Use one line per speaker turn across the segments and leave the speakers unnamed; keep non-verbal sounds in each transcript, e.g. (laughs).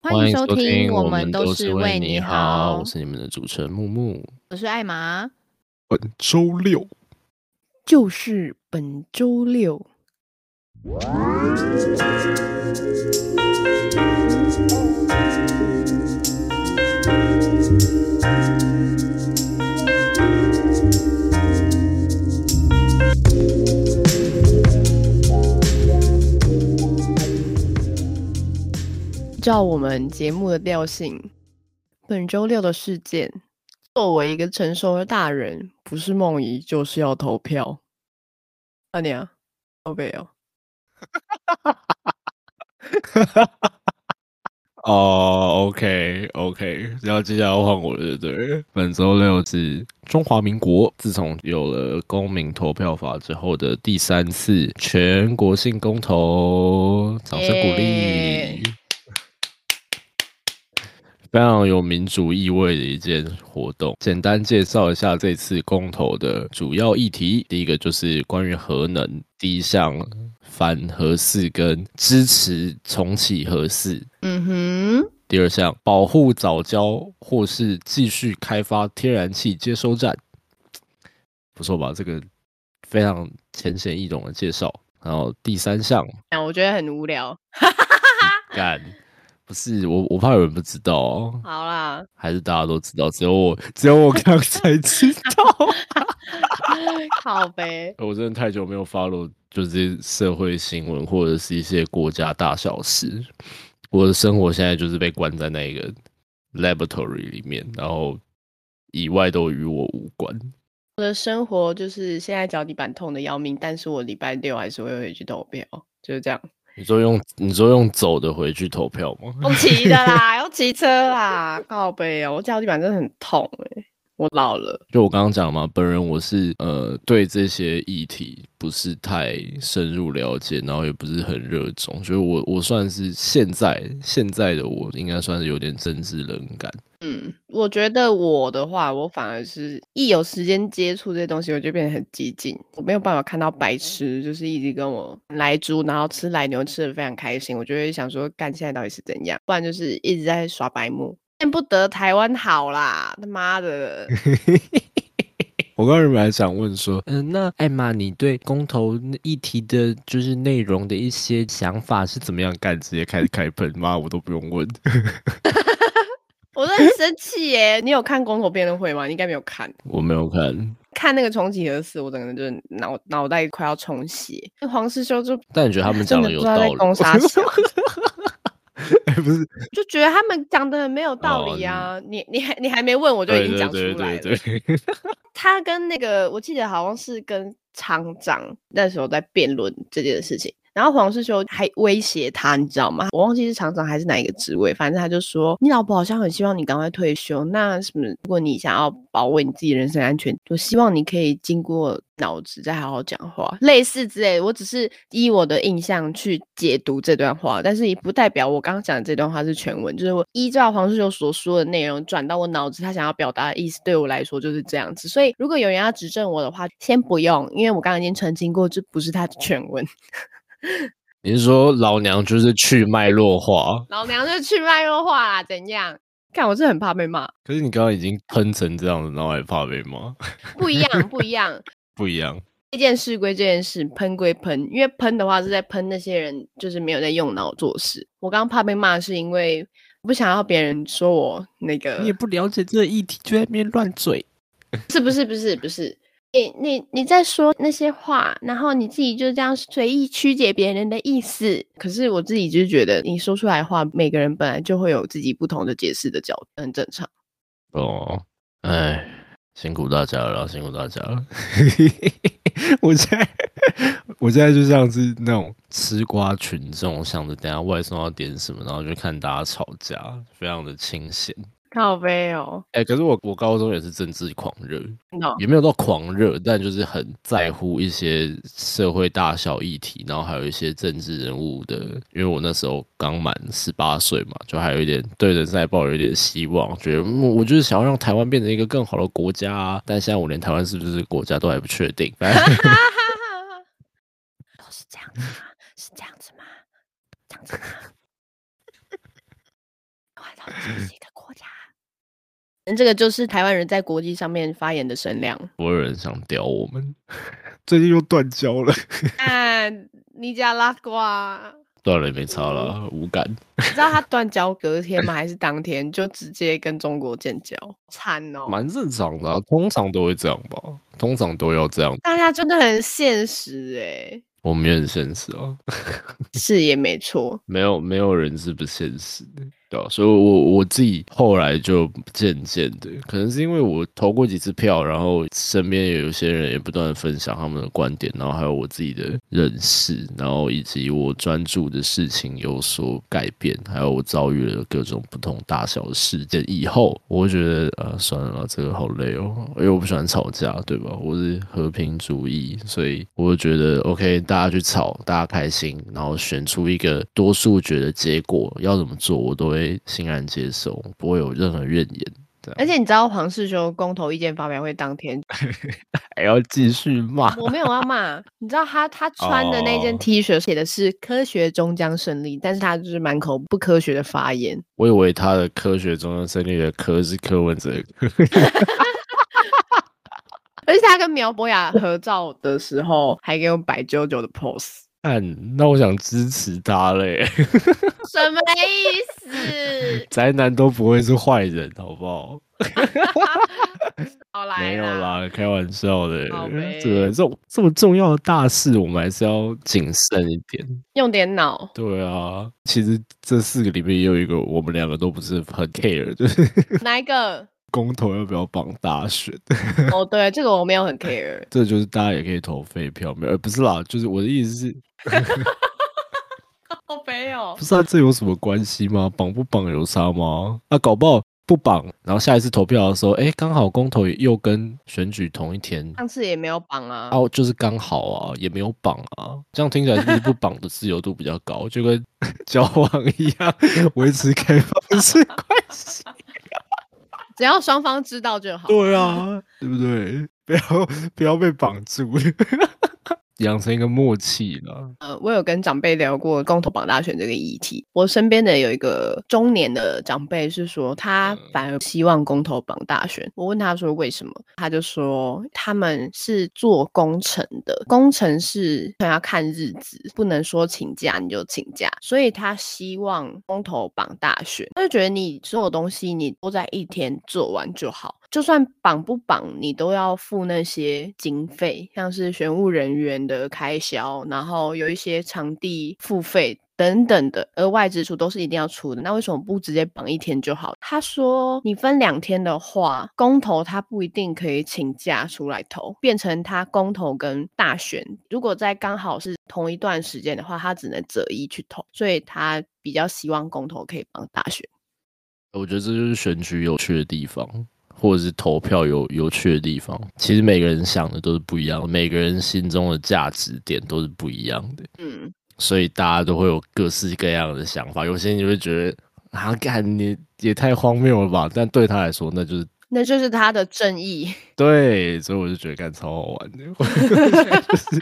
欢迎收听，我们
都
是为
你
好，
我是你们的主持人木木，
我是艾玛。
本周六
就是本周六。照我们节目的调性，本周六的事件，作为一个成熟的大人，不是梦遗就是要投票。阿娘，宝贝 (laughs) 哦。
哦，OK，OK，然后接下来换我了，对对？本周六是中华民国自从有了公民投票法之后的第三次全国性公投，掌声鼓励。非常有民主意味的一件活动。简单介绍一下这次公投的主要议题。第一个就是关于核能，第一项反核四跟支持重启核四。嗯哼。第二项保护早教或是继续开发天然气接收站。不错吧？这个非常浅显易懂的介绍。然后第三项，
我觉得很无聊。(laughs)
干。不是我，我怕有人不知道
哦。好啦，
还是大家都知道，只有我，只有我刚才知道。(laughs)
好呗，(laughs)
我真的太久没有 follow 就是社会新闻或者是一些国家大小事。我的生活现在就是被关在那个 laboratory 里面，然后以外都与我无关。
我的生活就是现在脚底板痛的要命，但是我礼拜六还是会回去投票，就是这样。
你说用你说用走的回去投票吗？
用骑的啦，(laughs) 用骑车啦，靠背哦，我脚底板真的很痛哎，我老了。
就我刚刚讲嘛，本人我是呃对这些议题不是太深入了解，然后也不是很热衷，所以我我算是现在现在的我应该算是有点政治冷感。
嗯，我觉得我的话，我反而是一有时间接触这些东西，我就变得很激进。我没有办法看到白痴，就是一直跟我来猪，然后吃奶牛吃的非常开心。我就会想说，干现在到底是怎样？不然就是一直在耍白目，见不得台湾好啦！他妈的！(laughs)
我刚才本来想问说，嗯，那艾玛，你对公投议题的，就是内容的一些想法是怎么样？干直接开始开喷，妈，我都不用问。(laughs)
我都很生气耶！你有看公投辩论会吗？你应该没有看。(laughs)
我没有看。
看那个重启核四，我整个人就是脑脑袋快要充血。黄世修就……
但你觉得他们讲的有道理？
攻杀小。(laughs)
不是，
就觉得他们讲的很没有道理啊！你你还你还没问，我就已经讲出来了。(laughs) 他跟那个，我记得好像是跟厂长那时候在辩论这件事情。然后黄世修还威胁他，你知道吗？我忘记是厂长还是哪一个职位，反正他就说你老婆好像很希望你赶快退休。那什么，如果你想要保卫你自己人身安全，就希望你可以经过脑子再好好讲话，类似之类。我只是依我的印象去解读这段话，但是也不代表我刚刚讲的这段话是全文。就是我依照黄世修所说的内容转到我脑子，他想要表达的意思，对我来说就是这样子。所以如果有人要指正我的话，先不用，因为我刚刚已经澄清过，这不是他的全文。(laughs)
你是说老娘就是去脉络化？
老娘就去脉络化啦，怎样？看我是很怕被骂。
可是你刚刚已经喷成这样子，然后还怕被骂？
不一样，(laughs) 不一样，
不一样。
这件事归这件事，喷归喷，因为喷的话是在喷那些人，就是没有在用脑做事。我刚刚怕被骂，是因为不想要别人说我那个。
你也不了解这个议题，就在那边乱嘴。
是不是？不是，不是。你你你在说那些话，然后你自己就这样随意曲解别人的意思。可是我自己就是觉得，你说出来的话，每个人本来就会有自己不同的解释的角度，很正常。
哦，哎，辛苦大家了，辛苦大家了。(laughs) 我现在我现在就像是那种吃瓜群众，想着等下外送要点什么，然后就看大家吵架，非常的清闲。
好悲哦！
哎，可是我我高中也是政治狂热，也没有到狂热，但就是很在乎一些社会大小议题，然后还有一些政治人物的。因为我那时候刚满十八岁嘛，就还有一点对人生抱有一点希望，觉得我就是想要让台湾变成一个更好的国家啊。但现在我连台湾是不是国家都还不确定。都 (laughs)
是这样子吗？是这样子吗？这样子吗？是一个国家。这个就是台湾人在国际上面发言的声量。
所有人想屌我们，(laughs) 最近又断交了。
啊，尼加拉瓜
断了也没差了，无感。
你知道他断交隔天吗？还是当天就直接跟中国建交？惨哦，
蛮正常的，通常都会这样吧？通常都要这样。
大家真的很现实哎。
我们也很现实啊，
是也没错，
没有没有人是不现实的。对，所以，我我自己后来就渐渐的，可能是因为我投过几次票，然后身边也有些人也不断分享他们的观点，然后还有我自己的认识，然后以及我专注的事情有所改变，还有我遭遇了各种不同大小的事件以后，我会觉得呃，算了，这个好累哦，因为我不喜欢吵架，对吧？我是和平主义，所以我就觉得 OK，大家去吵，大家开心，然后选出一个多数决的结果，要怎么做，我都会。会欣然接受，不会有任何怨言。
而且你知道黄世修公投意见发表会当天 (laughs)
还要继续骂？
我没有要骂。你知道他他穿的那件 T 恤写的是“科学终将胜利”，但是他就是满口不科学的发言。
我以为他的“科学终将胜利”的“科”是柯文哲。(laughs)
而且他跟苗博雅合照的时候，还给我摆九九的 pose。
嗯，那我想支持他嘞。(laughs)
什么意思？
宅男都不会是坏人，好不好？(laughs)
好啦，
没有啦，开玩笑的。这个这种这么重要的大事，我们还是要谨慎一点，
用点脑。
对啊，其实这四个里面也有一个，我们两个都不是很 care，就是 (laughs)
哪一个？
公投要不要绑大选？(laughs)
哦，对，这个我没有很 care。
这就是大家也可以投废票，没有？不是啦，就是我的意思是。(laughs)
好肥哦！
不是啊，这有什么关系吗？绑不绑有差吗？啊，搞不好不绑，然后下一次投票的时候，哎，刚好公投又跟选举同一天。
上次也没有绑啊。
哦，就是刚好啊，也没有绑啊。这样听起来是不是不绑的自由度比较高？就跟 (laughs) 交往一样，维持开放式关系。
只要双方知道就好。
对啊，对不对？不要不要被绑住。养成一个默契了。
呃，我有跟长辈聊过公投榜大选这个议题。我身边的有一个中年的长辈是说，他反而希望公投榜大选。我问他说为什么，他就说他们是做工程的，工程是要看日子，不能说请假你就请假，所以他希望公投榜大选。他就觉得你所有东西你都在一天做完就好。就算绑不绑，你都要付那些经费，像是选务人员的开销，然后有一些场地付费等等的额外支出，都是一定要出的。那为什么不直接绑一天就好？他说，你分两天的话，公投他不一定可以请假出来投，变成他公投跟大选，如果在刚好是同一段时间的话，他只能择一去投，所以他比较希望公投可以帮大选。
我觉得这就是选举有趣的地方。或者是投票有有趣的地方，其实每个人想的都是不一样，每个人心中的价值点都是不一样的。嗯，所以大家都会有各式各样的想法。有些人就会觉得啊，干你也太荒谬了吧？但对他来说，那就是
那就是他的正义。
对，所以我就觉得干超好玩的，(laughs) 就是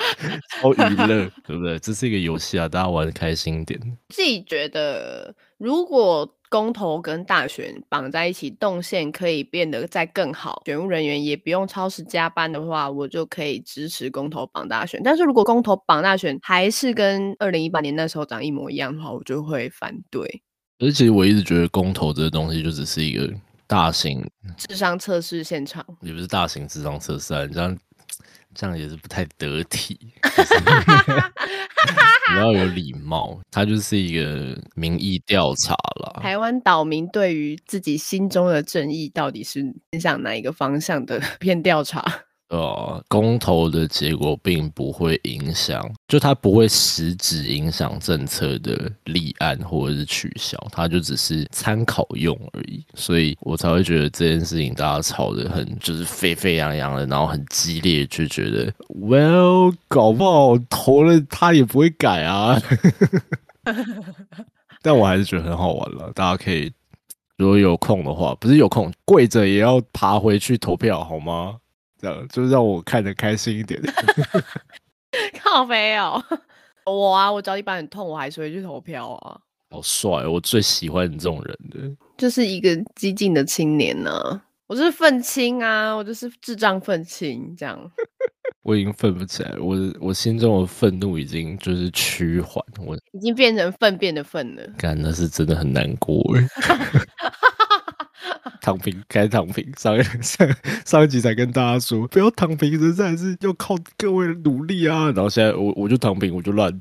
超娱乐，对不对？这是一个游戏啊，大家玩的开心点。
自己觉得如果。公投跟大选绑在一起，动线可以变得再更好，选务人员也不用超时加班的话，我就可以支持公投绑大选。但是如果公投绑大选还是跟二零一八年那时候长一模一样的话，我就会反对。
而且我一直觉得公投这个东西就只是一个大型
智商测试现场，
也不是大型智商测试啊，你这样。这样也是不太得体，(laughs) 你要有礼貌。它就是一个民意调查了。
台湾岛民对于自己心中的正义到底是偏向哪一个方向的 (laughs) 片调查？
呃，公投的结果并不会影响，就它不会实质影响政策的立案或者是取消，它就只是参考用而已。所以我才会觉得这件事情大家吵得很，就是沸沸扬扬的，然后很激烈，就觉得，Well，搞不好投了他也不会改啊。(laughs) 但我还是觉得很好玩了，大家可以如果有空的话，不是有空跪着也要爬回去投票，好吗？这样就让我看得开心一点。(laughs) (laughs)
靠没有我啊，我脚底板很痛，我还是会去投票啊。
好帅！我最喜欢你这种人的，
就是一个激进的青年呢。我就是愤青啊，我就是智障愤青这样。(laughs)
我已经愤不起来，我我心中的愤怒已经就是趋缓，我
已经变成粪便的粪了。
干，那是真的很难过躺平，该躺平。上上上一集才跟大家说，不要躺平，人生还是要靠各位努力啊。然后现在我我就躺平，我就乱，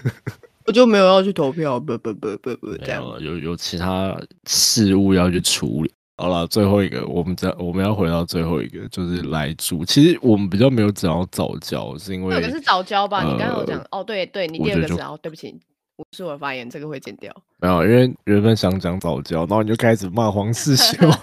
(laughs)
我就没有要去投票，不不不不不，这样
有有其他事物要去处理。好了，最后一个，我们再我们要回到最后一个，就是来住。其实我们比较没有讲到早教，是因为
那个是早教吧？你刚刚有讲哦，对对，你第二个是哦，对不起，不是我发言，这个会剪掉。
没有，因为原本想讲早教，然后你就开始骂黄世修了。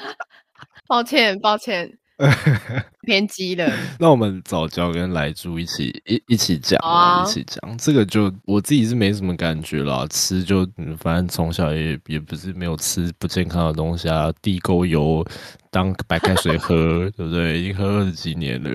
(laughs)
抱歉，抱歉。(laughs) 偏激了，(laughs)
那我们早教跟来猪一起一一起讲啊，一起讲这个就我自己是没什么感觉啦，吃就反正从小也也不是没有吃不健康的东西啊，地沟油。当白开水喝，(laughs) 对不对？已经喝二十几年了。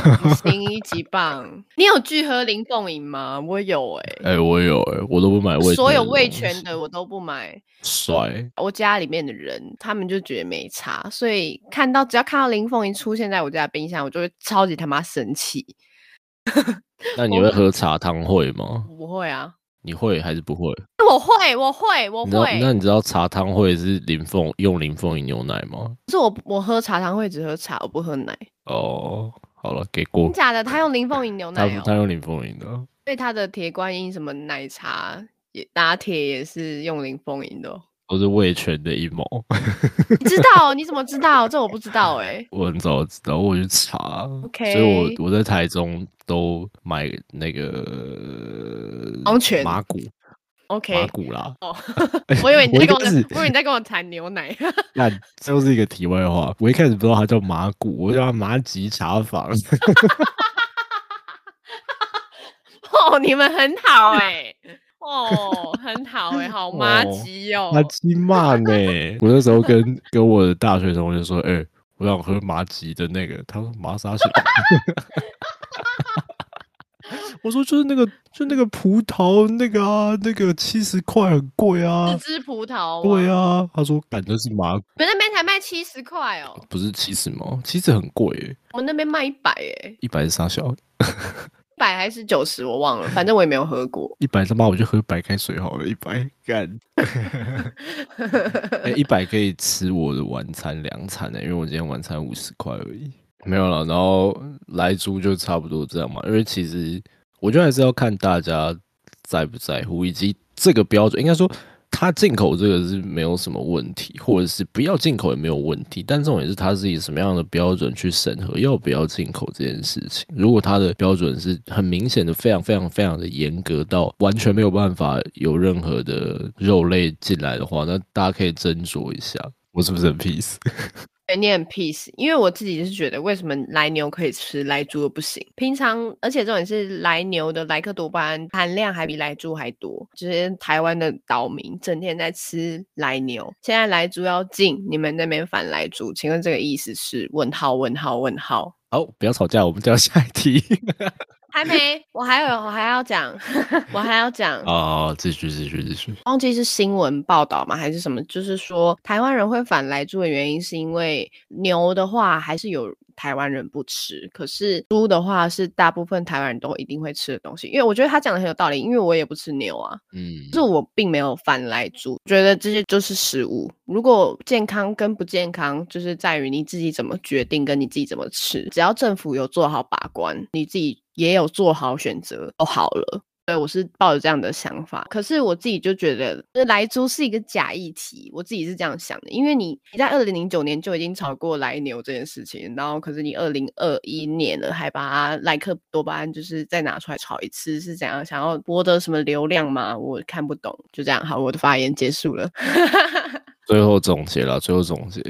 (laughs)
行一级棒，你有拒喝林凤营吗？我有哎，
哎，我有哎，我都不买味。
所有味全的我都不买。
帅！
我家里面的人他们就觉得没差，所以看到只要看到林凤营出现在我家冰箱，我就会超级他妈生气。(laughs)
那你会喝茶汤会吗？
不会啊。
你会还是不会？
我会，我会，我会。
那你知道茶汤会是林凤用林凤饮牛奶吗？
是我我喝茶汤会只喝茶，我不喝奶。
哦，好了，给过。
假的，他用林凤饮牛 (laughs) 奶。
他他用林凤饮的。
对，他的铁观音什么奶茶也拿铁也是用林凤饮的。
都是味全的阴谋。
你知道？你怎么知道？这我不知道哎。
我很早知道，我去查。
OK。
所以我我在台中都买那个
王泉
马古。
OK。
马古啦。
哦。我以为你 (laughs) 在跟我，我以为你在跟我谈牛奶。(laughs)
那这又是一个题外话。我一开始不知道它叫马古，我叫它马吉茶坊。(laughs)
哦，你们很好哎。哦，很好哎，好 (laughs) 妈鸡哦，
妈鸡骂呢。我那时候跟跟我的大学同学说，哎，我想喝麻吉的那个，他说麻啥小？(laughs) (laughs) 我说就是那个，就那个葡萄那个啊，那个七十块很贵啊，
一支葡萄。
对啊，他说感觉是麻，我
们那边才卖七十块哦，
不是七十吗？七十很贵，
我们那边卖一百哎，
一百是啥小？
百还是九十，我忘了，反正我也没有喝过。
一百他妈我就喝白开水好了，一百干。一百可以吃我的晚餐两餐呢，因为我今天晚餐五十块而已，没有了。然后来租就差不多这样嘛，因为其实我觉得还是要看大家在不在乎，以及这个标准，应该说。他进口这个是没有什么问题，或者是不要进口也没有问题，但重点是他是以什么样的标准去审核要不要进口这件事情。如果他的标准是很明显的、非常非常非常的严格到完全没有办法有任何的肉类进来的话，那大家可以斟酌一下，我是不是很 peace？
你很 peace，因为我自己是觉得，为什么来牛可以吃，来猪不行？平常，而且重点是来牛的莱克多巴胺含量还比来猪还多。就是台湾的岛民整天在吃来牛，现在来猪要进，你们那边反来猪，请问这个意思是？问号？问号？问号？
好，不要吵架，我们就要下一题。
还没，我还有，我还要讲，我还要讲。
哦，继续，继续，继续。
忘记是新闻报道吗，还是什么？就是说，台湾人会反来住的原因，是因为牛的话还是有。台湾人不吃，可是猪的话是大部分台湾人都一定会吃的东西。因为我觉得他讲的很有道理，因为我也不吃牛啊，嗯，就我并没有反来猪，觉得这些就是食物。如果健康跟不健康，就是在于你自己怎么决定，跟你自己怎么吃。只要政府有做好把关，你自己也有做好选择，就好了。对，我是抱着这样的想法，可是我自己就觉得，来猪是一个假议题，我自己是这样想的，因为你你在二零零九年就已经炒过来牛这件事情，然后可是你二零二一年了，还把莱克多巴胺就是再拿出来炒一次，是怎样想要博得什么流量吗？我看不懂，就这样，好，我的发言结束了。(laughs)
最后总结了，最后总结，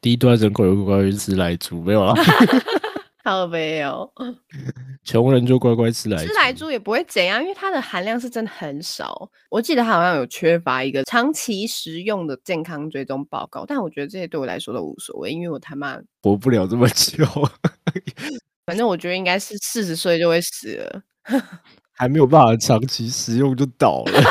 第一段人口有关于是来猪没有了。(laughs)
好没有，(laughs)
穷人就乖乖吃来
吃来猪也不会怎样，因为它的含量是真的很少。我记得它好像有缺乏一个长期食用的健康追踪报告，但我觉得这些对我来说都无所谓，因为我他妈 (laughs)
活不了这么久。(laughs)
反正我觉得应该是四十岁就会死了，
还没有办法长期食用就倒了。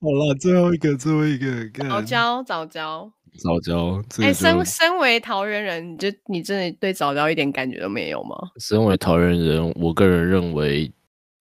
好了，最后一个，最后一个，
早教，早教，
早教。
哎，身身为桃园人，你就你真的对早教一点感觉都没有吗？
身为桃园人，我个人认为，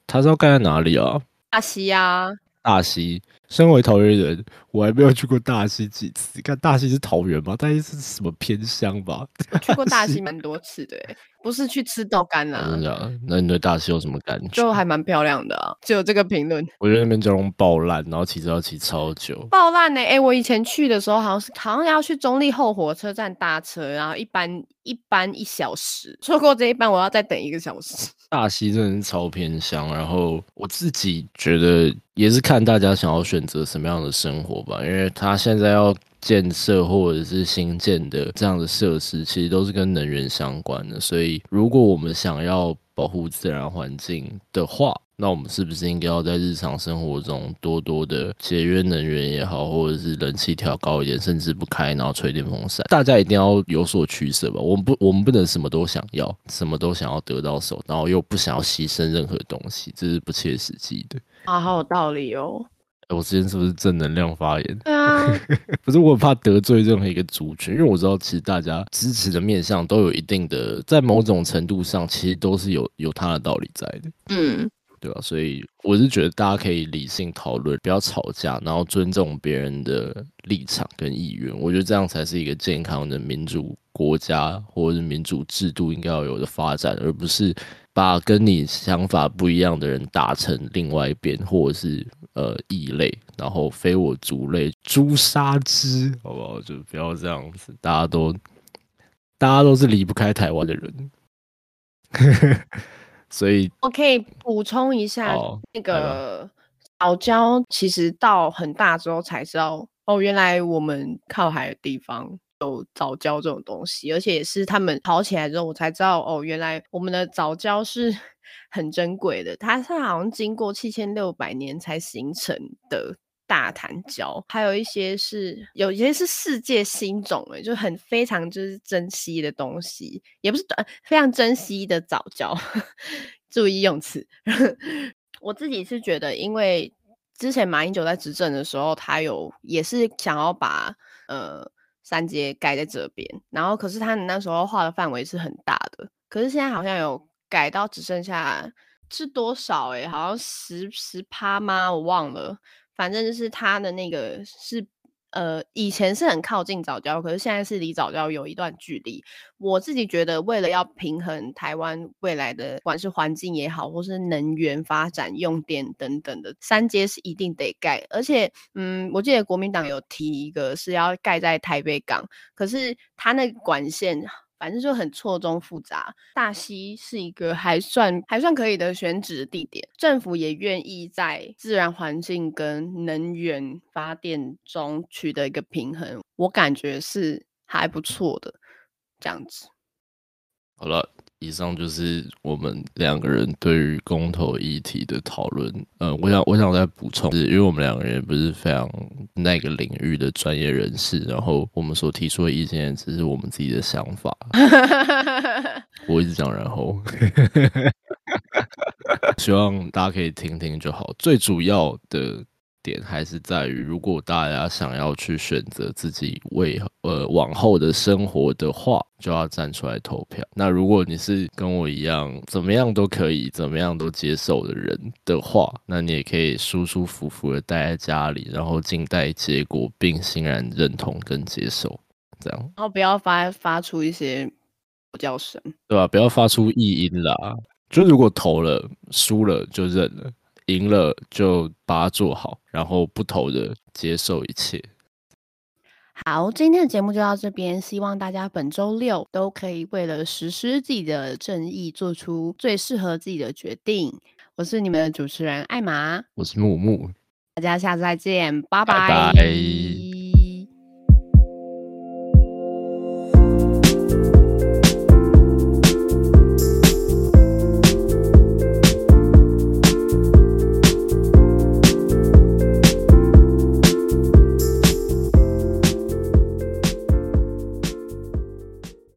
他是要盖在哪里啊？
大溪啊。
大溪，身为桃园人，我还没有去过大溪几次。看大溪是桃园吗？大溪是什么偏乡吧？
去过大溪 (laughs) 蛮多次的，不是去吃豆干啊。
真的？那你对大溪有什么感觉？
就还蛮漂亮的啊，就有这个评论。
我觉得那边交通爆烂，然后骑车要骑超久。
爆烂呢？哎，我以前去的时候，好像是好像要去中立后火车站搭车，然后一班一班一小时，错过这一班，我要再等一个小时。
大溪真的是超偏乡，然后我自己觉得也是看大家想要选选择什么样的生活吧，因为他现在要建设或者是新建的这样的设施，其实都是跟能源相关的，所以如果我们想要保护自然环境的话，那我们是不是应该要在日常生活中多多的节约能源也好，或者是冷气调高一点，甚至不开，然后吹电风扇？大家一定要有所取舍吧。我们不，我们不能什么都想要，什么都想要得到手，然后又不想要牺牲任何东西，这是不切实际的。
啊，好有道理哦。
我之前是不是正能量发言？
对啊，(laughs)
不是我怕得罪任何一个族群，因为我知道其实大家支持的面向都有一定的，在某种程度上，其实都是有有它的道理在的。嗯。对吧？所以我是觉得大家可以理性讨论，不要吵架，然后尊重别人的立场跟意愿。我觉得这样才是一个健康的民主国家或者是民主制度应该要有的发展，而不是把跟你想法不一样的人打成另外一边，或者是呃异类，然后非我族类，诛杀之，好不好？就不要这样子，大家都大家都是离不开台湾的人。(laughs) 所以，
我可以补充一下，那个早教其实到很大之后才知道，哦，原来我们靠海的地方有早教这种东西，而且也是他们跑起来之后，我才知道，哦，原来我们的早教是很珍贵的，它是好像经过七千六百年才形成的。大檀胶，还有一些是有一些是世界新种诶，就很非常就是珍惜的东西，也不是非常珍惜的早教，(laughs) 注意用词。(laughs) 我自己是觉得，因为之前马英九在执政的时候，他有也是想要把呃三阶盖在这边，然后可是他那时候画的范围是很大的，可是现在好像有改到只剩下是多少诶，好像十十趴吗？我忘了。反正就是它的那个是，呃，以前是很靠近早教，可是现在是离早教有一段距离。我自己觉得，为了要平衡台湾未来的，不管是环境也好，或是能源发展、用电等等的，三阶是一定得盖。而且，嗯，我记得国民党有提一个是要盖在台北港，可是它那管线。反正就很错综复杂。大溪是一个还算还算可以的选址地点，政府也愿意在自然环境跟能源发电中取得一个平衡，我感觉是还不错的这样子。
好了。以上就是我们两个人对于公投议题的讨论。呃，我想我想再补充，是因为我们两个人不是非常那个领域的专业人士，然后我们所提出的意见只是我们自己的想法。我一直讲，然后 (laughs) 希望大家可以听听就好。最主要的。点还是在于，如果大家想要去选择自己为呃往后的生活的话，就要站出来投票。那如果你是跟我一样怎么样都可以、怎么样都接受的人的话，那你也可以舒舒服服的待在家里，然后静待结果，并欣然认同跟接受，这样。
然后不要发发出一些叫声，
对吧？不要发出异音啦。就如果投了输了就认了。赢了就把它做好，然后不投的接受一切。
好，今天的节目就到这边，希望大家本周六都可以为了实施自己的正义，做出最适合自己的决定。我是你们的主持人艾玛，
我是木木，
大家下次再见，
拜
拜。